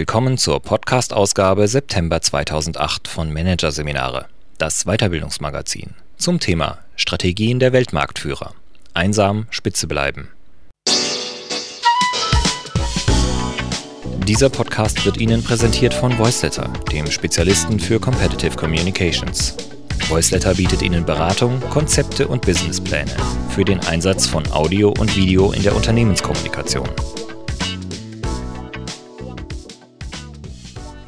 willkommen zur Podcast-Ausgabe September 2008 von Managerseminare, das Weiterbildungsmagazin, zum Thema Strategien der Weltmarktführer. Einsam Spitze bleiben. Dieser Podcast wird Ihnen präsentiert von Voiceletter, dem Spezialisten für Competitive Communications. Voiceletter bietet Ihnen Beratung, Konzepte und Businesspläne für den Einsatz von Audio und Video in der Unternehmenskommunikation.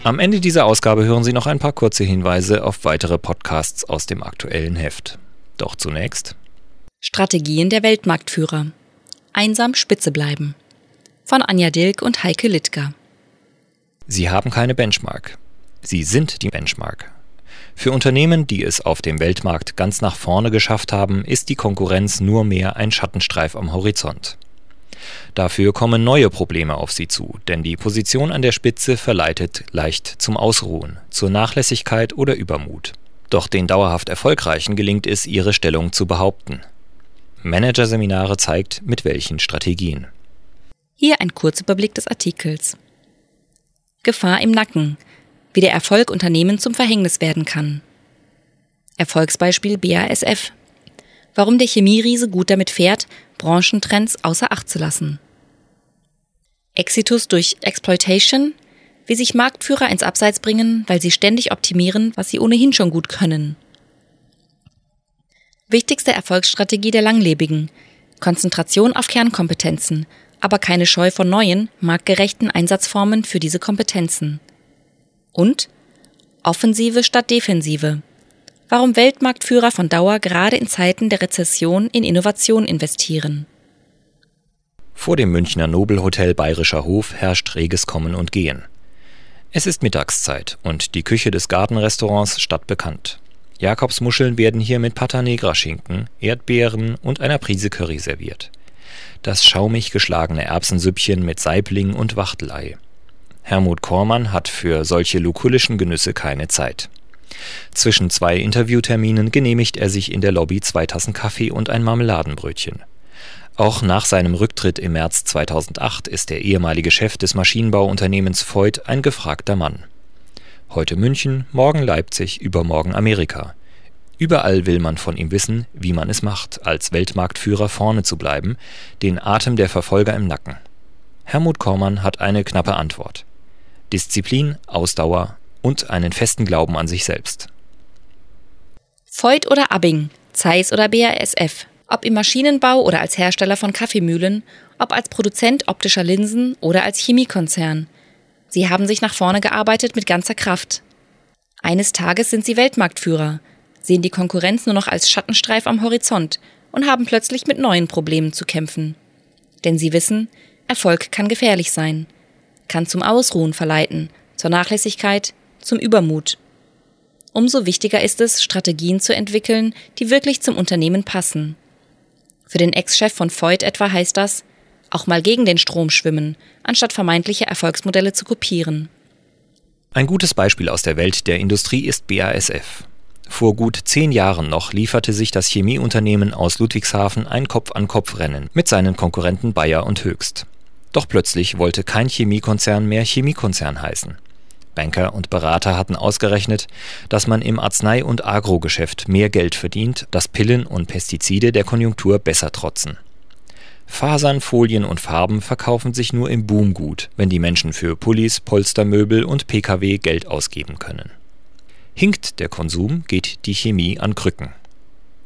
Am Ende dieser Ausgabe hören Sie noch ein paar kurze Hinweise auf weitere Podcasts aus dem aktuellen Heft. Doch zunächst Strategien der Weltmarktführer. Einsam Spitze bleiben. Von Anja Dilk und Heike Littger. Sie haben keine Benchmark. Sie sind die Benchmark. Für Unternehmen, die es auf dem Weltmarkt ganz nach vorne geschafft haben, ist die Konkurrenz nur mehr ein Schattenstreif am Horizont. Dafür kommen neue Probleme auf sie zu, denn die Position an der Spitze verleitet leicht zum Ausruhen, zur Nachlässigkeit oder Übermut. Doch den dauerhaft Erfolgreichen gelingt es, ihre Stellung zu behaupten. Managerseminare zeigt, mit welchen Strategien. Hier ein Kurzüberblick des Artikels. Gefahr im Nacken, wie der Erfolg Unternehmen zum Verhängnis werden kann. Erfolgsbeispiel BASF. Warum der Chemieriese gut damit fährt, Branchentrends außer Acht zu lassen. Exitus durch Exploitation, wie sich Marktführer ins Abseits bringen, weil sie ständig optimieren, was sie ohnehin schon gut können. Wichtigste Erfolgsstrategie der Langlebigen. Konzentration auf Kernkompetenzen, aber keine Scheu vor neuen, marktgerechten Einsatzformen für diese Kompetenzen. Und Offensive statt Defensive warum Weltmarktführer von Dauer gerade in Zeiten der Rezession in Innovation investieren. Vor dem Münchner Nobelhotel Bayerischer Hof herrscht reges Kommen und Gehen. Es ist Mittagszeit und die Küche des Gartenrestaurants stadtbekannt. Jakobsmuscheln werden hier mit Pata Negra Schinken, Erdbeeren und einer Prise Curry serviert. Das schaumig geschlagene Erbsensüppchen mit Saibling und Wachtelei. Hermut Kormann hat für solche lukullischen Genüsse keine Zeit. Zwischen zwei Interviewterminen genehmigt er sich in der Lobby zwei Tassen Kaffee und ein Marmeladenbrötchen. Auch nach seinem Rücktritt im März 2008 ist der ehemalige Chef des Maschinenbauunternehmens Voigt ein gefragter Mann. Heute München, morgen Leipzig, übermorgen Amerika. Überall will man von ihm wissen, wie man es macht, als Weltmarktführer vorne zu bleiben, den Atem der Verfolger im Nacken. Helmut Kormann hat eine knappe Antwort. Disziplin, Ausdauer und einen festen Glauben an sich selbst. Voigt oder Abbing, Zeiss oder BASF, ob im Maschinenbau oder als Hersteller von Kaffeemühlen, ob als Produzent optischer Linsen oder als Chemiekonzern. Sie haben sich nach vorne gearbeitet mit ganzer Kraft. Eines Tages sind sie Weltmarktführer, sehen die Konkurrenz nur noch als Schattenstreif am Horizont und haben plötzlich mit neuen Problemen zu kämpfen. Denn sie wissen, Erfolg kann gefährlich sein, kann zum Ausruhen verleiten, zur Nachlässigkeit, zum Übermut. Umso wichtiger ist es, Strategien zu entwickeln, die wirklich zum Unternehmen passen. Für den Ex-Chef von Voigt etwa heißt das, auch mal gegen den Strom schwimmen, anstatt vermeintliche Erfolgsmodelle zu kopieren. Ein gutes Beispiel aus der Welt der Industrie ist BASF. Vor gut zehn Jahren noch lieferte sich das Chemieunternehmen aus Ludwigshafen ein Kopf-an-Kopf-Rennen mit seinen Konkurrenten Bayer und Höchst. Doch plötzlich wollte kein Chemiekonzern mehr Chemiekonzern heißen. Banker und Berater hatten ausgerechnet, dass man im Arznei- und Agrogeschäft mehr Geld verdient, dass Pillen und Pestizide der Konjunktur besser trotzen. Fasern, Folien und Farben verkaufen sich nur im Boom gut, wenn die Menschen für Pullis, Polstermöbel und Pkw Geld ausgeben können. Hinkt der Konsum, geht die Chemie an Krücken.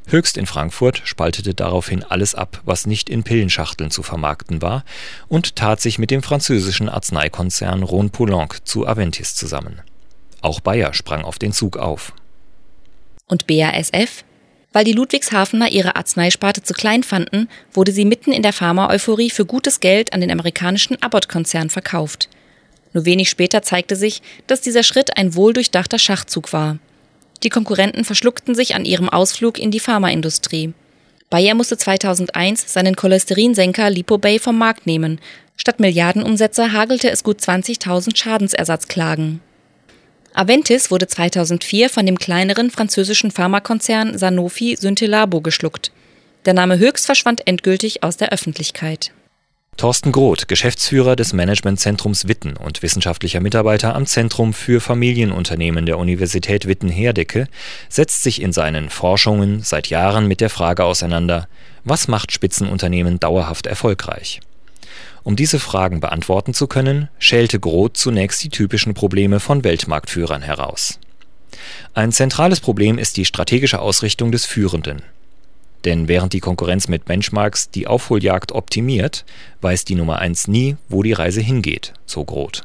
Höchst in Frankfurt spaltete daraufhin alles ab, was nicht in Pillenschachteln zu vermarkten war, und tat sich mit dem französischen Arzneikonzern Rhône-Poulenc zu Aventis zusammen. Auch Bayer sprang auf den Zug auf. Und BASF? Weil die Ludwigshafener ihre Arzneisparte zu klein fanden, wurde sie mitten in der Pharma-Euphorie für gutes Geld an den amerikanischen Abbott-Konzern verkauft. Nur wenig später zeigte sich, dass dieser Schritt ein wohldurchdachter Schachzug war. Die Konkurrenten verschluckten sich an ihrem Ausflug in die Pharmaindustrie. Bayer musste 2001 seinen Cholesterinsenker Lipobay vom Markt nehmen. Statt Milliardenumsätze hagelte es gut 20.000 Schadensersatzklagen. Aventis wurde 2004 von dem kleineren französischen Pharmakonzern Sanofi Synthelabo geschluckt. Der Name Höchst verschwand endgültig aus der Öffentlichkeit. Thorsten Groth, Geschäftsführer des Managementzentrums Witten und wissenschaftlicher Mitarbeiter am Zentrum für Familienunternehmen der Universität Witten-Herdecke, setzt sich in seinen Forschungen seit Jahren mit der Frage auseinander, was macht Spitzenunternehmen dauerhaft erfolgreich? Um diese Fragen beantworten zu können, schälte Groth zunächst die typischen Probleme von Weltmarktführern heraus. Ein zentrales Problem ist die strategische Ausrichtung des Führenden denn während die Konkurrenz mit Benchmarks die Aufholjagd optimiert, weiß die Nummer 1 nie, wo die Reise hingeht, so Groth.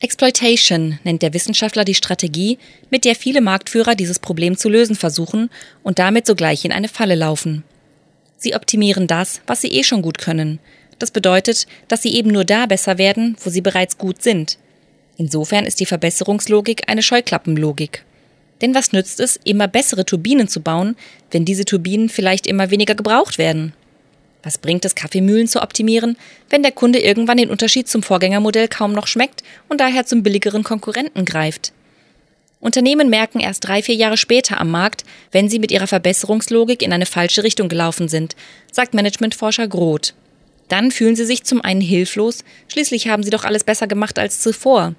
Exploitation nennt der Wissenschaftler die Strategie, mit der viele Marktführer dieses Problem zu lösen versuchen und damit sogleich in eine Falle laufen. Sie optimieren das, was sie eh schon gut können. Das bedeutet, dass sie eben nur da besser werden, wo sie bereits gut sind. Insofern ist die Verbesserungslogik eine Scheuklappenlogik. Denn was nützt es, immer bessere Turbinen zu bauen, wenn diese Turbinen vielleicht immer weniger gebraucht werden? Was bringt es, Kaffeemühlen zu optimieren, wenn der Kunde irgendwann den Unterschied zum Vorgängermodell kaum noch schmeckt und daher zum billigeren Konkurrenten greift? Unternehmen merken erst drei, vier Jahre später am Markt, wenn sie mit ihrer Verbesserungslogik in eine falsche Richtung gelaufen sind, sagt Managementforscher Groth. Dann fühlen sie sich zum einen hilflos, schließlich haben sie doch alles besser gemacht als zuvor.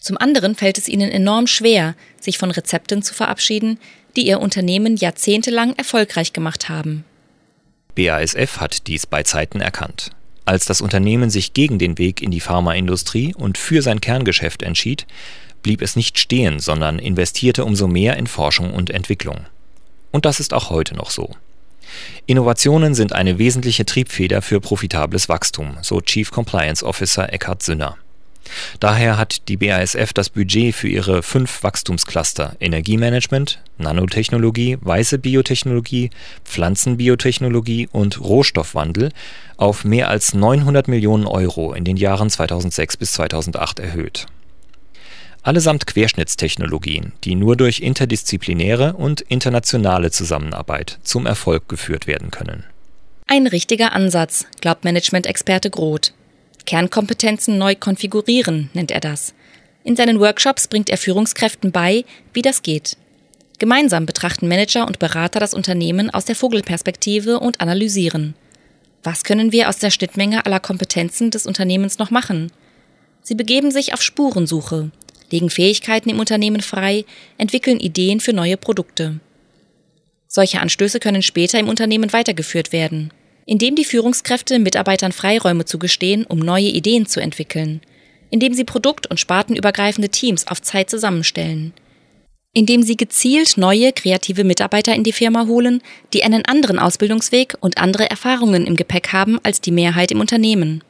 Zum anderen fällt es ihnen enorm schwer, sich von Rezepten zu verabschieden, die ihr Unternehmen jahrzehntelang erfolgreich gemacht haben. BASF hat dies bei Zeiten erkannt. Als das Unternehmen sich gegen den Weg in die Pharmaindustrie und für sein Kerngeschäft entschied, blieb es nicht stehen, sondern investierte umso mehr in Forschung und Entwicklung. Und das ist auch heute noch so. Innovationen sind eine wesentliche Triebfeder für profitables Wachstum, so Chief Compliance Officer Eckhard Sünner. Daher hat die BASF das Budget für ihre fünf Wachstumscluster Energiemanagement, Nanotechnologie, weiße Biotechnologie, Pflanzenbiotechnologie und Rohstoffwandel auf mehr als 900 Millionen Euro in den Jahren 2006 bis 2008 erhöht. Allesamt Querschnittstechnologien, die nur durch interdisziplinäre und internationale Zusammenarbeit zum Erfolg geführt werden können. Ein richtiger Ansatz, glaubt Management-Experte Groth. Kernkompetenzen neu konfigurieren, nennt er das. In seinen Workshops bringt er Führungskräften bei, wie das geht. Gemeinsam betrachten Manager und Berater das Unternehmen aus der Vogelperspektive und analysieren. Was können wir aus der Schnittmenge aller Kompetenzen des Unternehmens noch machen? Sie begeben sich auf Spurensuche, legen Fähigkeiten im Unternehmen frei, entwickeln Ideen für neue Produkte. Solche Anstöße können später im Unternehmen weitergeführt werden indem die Führungskräfte Mitarbeitern Freiräume zugestehen, um neue Ideen zu entwickeln, indem sie produkt- und spartenübergreifende Teams auf Zeit zusammenstellen, indem sie gezielt neue kreative Mitarbeiter in die Firma holen, die einen anderen Ausbildungsweg und andere Erfahrungen im Gepäck haben als die Mehrheit im Unternehmen.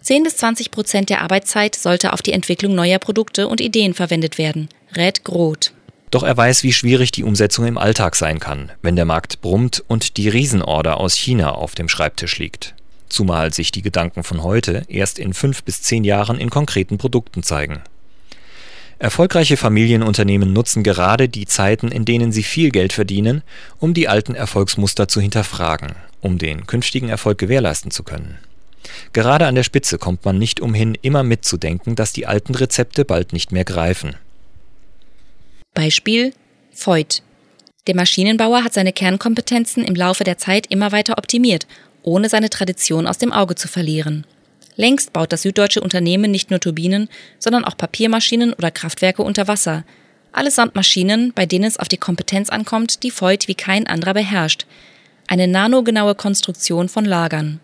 10 bis 20 Prozent der Arbeitszeit sollte auf die Entwicklung neuer Produkte und Ideen verwendet werden, rät Groth. Doch er weiß, wie schwierig die Umsetzung im Alltag sein kann, wenn der Markt brummt und die Riesenorder aus China auf dem Schreibtisch liegt. Zumal sich die Gedanken von heute erst in fünf bis zehn Jahren in konkreten Produkten zeigen. Erfolgreiche Familienunternehmen nutzen gerade die Zeiten, in denen sie viel Geld verdienen, um die alten Erfolgsmuster zu hinterfragen, um den künftigen Erfolg gewährleisten zu können. Gerade an der Spitze kommt man nicht umhin, immer mitzudenken, dass die alten Rezepte bald nicht mehr greifen. Beispiel Voigt. Der Maschinenbauer hat seine Kernkompetenzen im Laufe der Zeit immer weiter optimiert, ohne seine Tradition aus dem Auge zu verlieren. Längst baut das süddeutsche Unternehmen nicht nur Turbinen, sondern auch Papiermaschinen oder Kraftwerke unter Wasser. Allesamt Maschinen, bei denen es auf die Kompetenz ankommt, die Voigt wie kein anderer beherrscht. Eine nanogenaue Konstruktion von Lagern.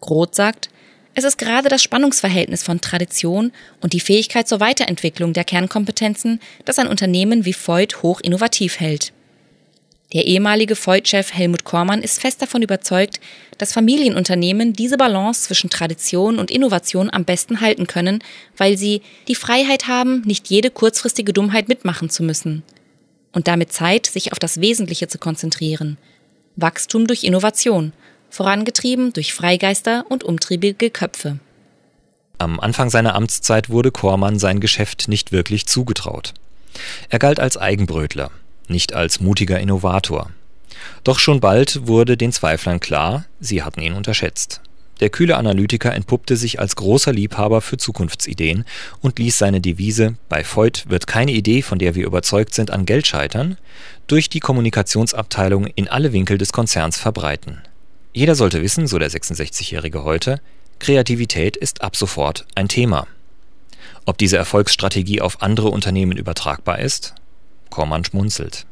Groth sagt, es ist gerade das Spannungsverhältnis von Tradition und die Fähigkeit zur Weiterentwicklung der Kernkompetenzen, das ein Unternehmen wie Voigt hoch innovativ hält. Der ehemalige Voigt-Chef Helmut Kormann ist fest davon überzeugt, dass Familienunternehmen diese Balance zwischen Tradition und Innovation am besten halten können, weil sie die Freiheit haben, nicht jede kurzfristige Dummheit mitmachen zu müssen. Und damit Zeit, sich auf das Wesentliche zu konzentrieren. Wachstum durch Innovation – vorangetrieben durch Freigeister und umtriebige Köpfe. Am Anfang seiner Amtszeit wurde Kormann sein Geschäft nicht wirklich zugetraut. Er galt als Eigenbrötler, nicht als mutiger Innovator. Doch schon bald wurde den Zweiflern klar, sie hatten ihn unterschätzt. Der kühle Analytiker entpuppte sich als großer Liebhaber für Zukunftsideen und ließ seine Devise Bei Voigt wird keine Idee, von der wir überzeugt sind, an Geld scheitern, durch die Kommunikationsabteilung in alle Winkel des Konzerns verbreiten. Jeder sollte wissen, so der 66-Jährige heute, Kreativität ist ab sofort ein Thema. Ob diese Erfolgsstrategie auf andere Unternehmen übertragbar ist? Kormann schmunzelt.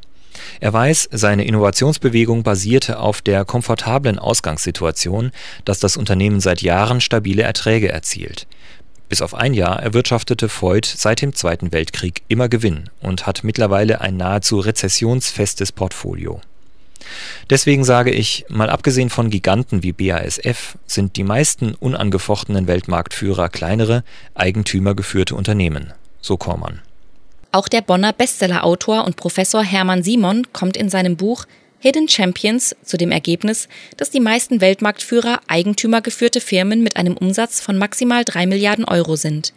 Er weiß, seine Innovationsbewegung basierte auf der komfortablen Ausgangssituation, dass das Unternehmen seit Jahren stabile Erträge erzielt. Bis auf ein Jahr erwirtschaftete Voigt seit dem Zweiten Weltkrieg immer Gewinn und hat mittlerweile ein nahezu rezessionsfestes Portfolio. Deswegen sage ich, mal abgesehen von Giganten wie BASF, sind die meisten unangefochtenen Weltmarktführer kleinere, eigentümergeführte Unternehmen, so Kormann. Auch der Bonner Bestsellerautor und Professor Hermann Simon kommt in seinem Buch Hidden Champions zu dem Ergebnis, dass die meisten Weltmarktführer eigentümergeführte Firmen mit einem Umsatz von maximal drei Milliarden Euro sind.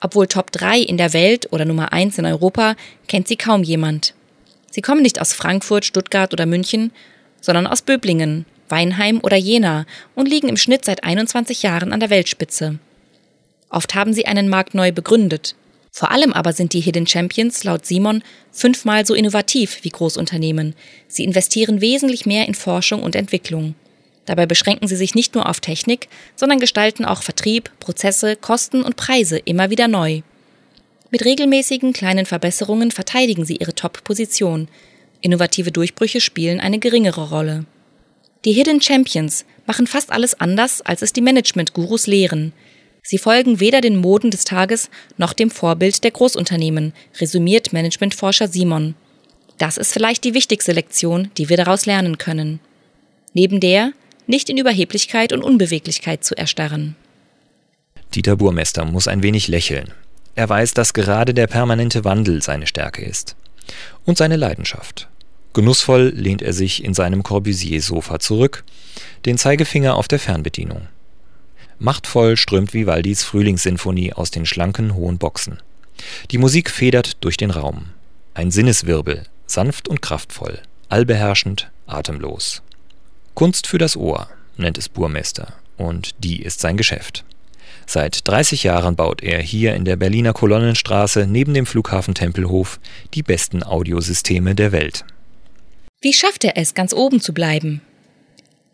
Obwohl Top 3 in der Welt oder Nummer 1 in Europa kennt sie kaum jemand. Sie kommen nicht aus Frankfurt, Stuttgart oder München, sondern aus Böblingen, Weinheim oder Jena und liegen im Schnitt seit 21 Jahren an der Weltspitze. Oft haben sie einen Markt neu begründet. Vor allem aber sind die Hidden Champions laut Simon fünfmal so innovativ wie Großunternehmen. Sie investieren wesentlich mehr in Forschung und Entwicklung. Dabei beschränken sie sich nicht nur auf Technik, sondern gestalten auch Vertrieb, Prozesse, Kosten und Preise immer wieder neu. Mit regelmäßigen kleinen Verbesserungen verteidigen sie ihre Top-Position. Innovative Durchbrüche spielen eine geringere Rolle. Die Hidden Champions machen fast alles anders, als es die Management-Gurus lehren. Sie folgen weder den Moden des Tages noch dem Vorbild der Großunternehmen, resümiert Managementforscher Simon. Das ist vielleicht die wichtigste Lektion, die wir daraus lernen können. Neben der, nicht in Überheblichkeit und Unbeweglichkeit zu erstarren. Dieter Burmester muss ein wenig lächeln. Er weiß, dass gerade der permanente Wandel seine Stärke ist. Und seine Leidenschaft. Genussvoll lehnt er sich in seinem Corbusier-Sofa zurück, den Zeigefinger auf der Fernbedienung. Machtvoll strömt Vivaldis Frühlingssinfonie aus den schlanken, hohen Boxen. Die Musik federt durch den Raum. Ein Sinneswirbel, sanft und kraftvoll, allbeherrschend, atemlos. Kunst für das Ohr, nennt es Burmester, und die ist sein Geschäft. Seit 30 Jahren baut er hier in der Berliner Kolonnenstraße neben dem Flughafen Tempelhof die besten Audiosysteme der Welt. Wie schafft er es, ganz oben zu bleiben?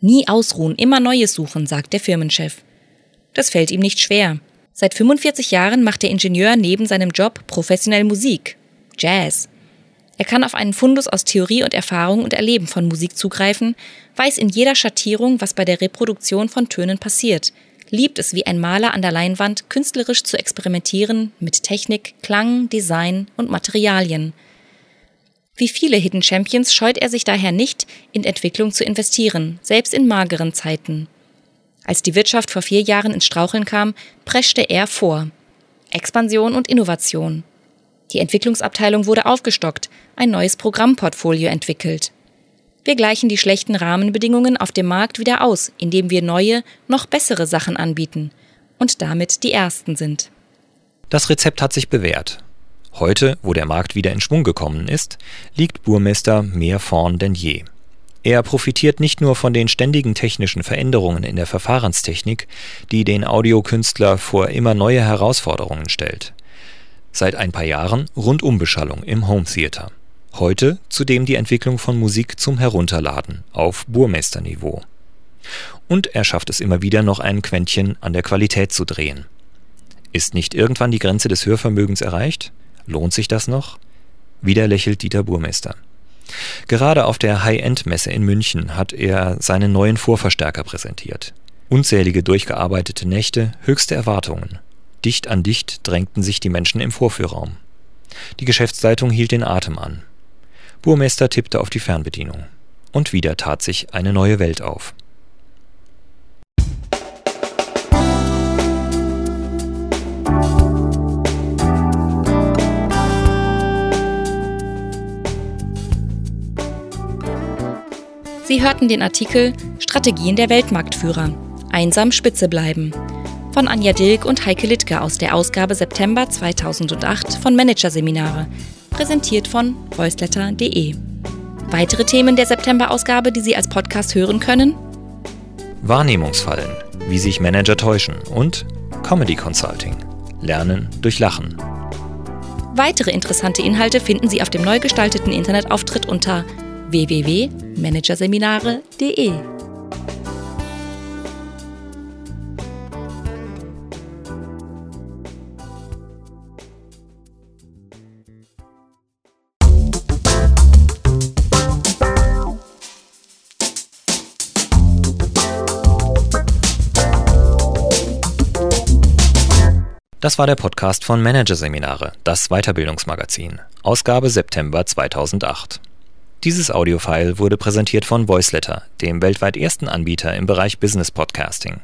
Nie ausruhen, immer Neues suchen, sagt der Firmenchef. Das fällt ihm nicht schwer. Seit 45 Jahren macht der Ingenieur neben seinem Job professionell Musik, Jazz. Er kann auf einen Fundus aus Theorie und Erfahrung und Erleben von Musik zugreifen, weiß in jeder Schattierung, was bei der Reproduktion von Tönen passiert, liebt es wie ein Maler an der Leinwand, künstlerisch zu experimentieren mit Technik, Klang, Design und Materialien. Wie viele Hidden Champions scheut er sich daher nicht, in Entwicklung zu investieren, selbst in mageren Zeiten. Als die Wirtschaft vor vier Jahren ins Straucheln kam, preschte er vor. Expansion und Innovation. Die Entwicklungsabteilung wurde aufgestockt, ein neues Programmportfolio entwickelt. Wir gleichen die schlechten Rahmenbedingungen auf dem Markt wieder aus, indem wir neue, noch bessere Sachen anbieten und damit die Ersten sind. Das Rezept hat sich bewährt. Heute, wo der Markt wieder in Schwung gekommen ist, liegt Burmester mehr vorn denn je. Er profitiert nicht nur von den ständigen technischen Veränderungen in der Verfahrenstechnik, die den Audiokünstler vor immer neue Herausforderungen stellt. Seit ein paar Jahren Rundumbeschallung im Home Theater. Heute zudem die Entwicklung von Musik zum Herunterladen auf Burmesterniveau. Und er schafft es immer wieder noch ein Quäntchen an der Qualität zu drehen. Ist nicht irgendwann die Grenze des Hörvermögens erreicht? Lohnt sich das noch? Wieder lächelt Dieter Burmester. Gerade auf der High-End-Messe in München hat er seinen neuen Vorverstärker präsentiert. Unzählige durchgearbeitete Nächte, höchste Erwartungen. Dicht an dicht drängten sich die Menschen im Vorführraum. Die Geschäftsleitung hielt den Atem an. Burmester tippte auf die Fernbedienung. Und wieder tat sich eine neue Welt auf. Sie hörten den Artikel Strategien der Weltmarktführer. Einsam Spitze bleiben. Von Anja Dilk und Heike Littke aus der Ausgabe September 2008 von Managerseminare präsentiert von voiceletter.de. Weitere Themen der September-Ausgabe, die Sie als Podcast hören können? Wahrnehmungsfallen, wie sich Manager täuschen und Comedy Consulting, Lernen durch Lachen. Weitere interessante Inhalte finden Sie auf dem neu gestalteten Internetauftritt unter www.managerseminare.de. Das war der Podcast von Managerseminare, das Weiterbildungsmagazin, Ausgabe September 2008. Dieses Audiofile wurde präsentiert von Voiceletter, dem weltweit ersten Anbieter im Bereich Business Podcasting.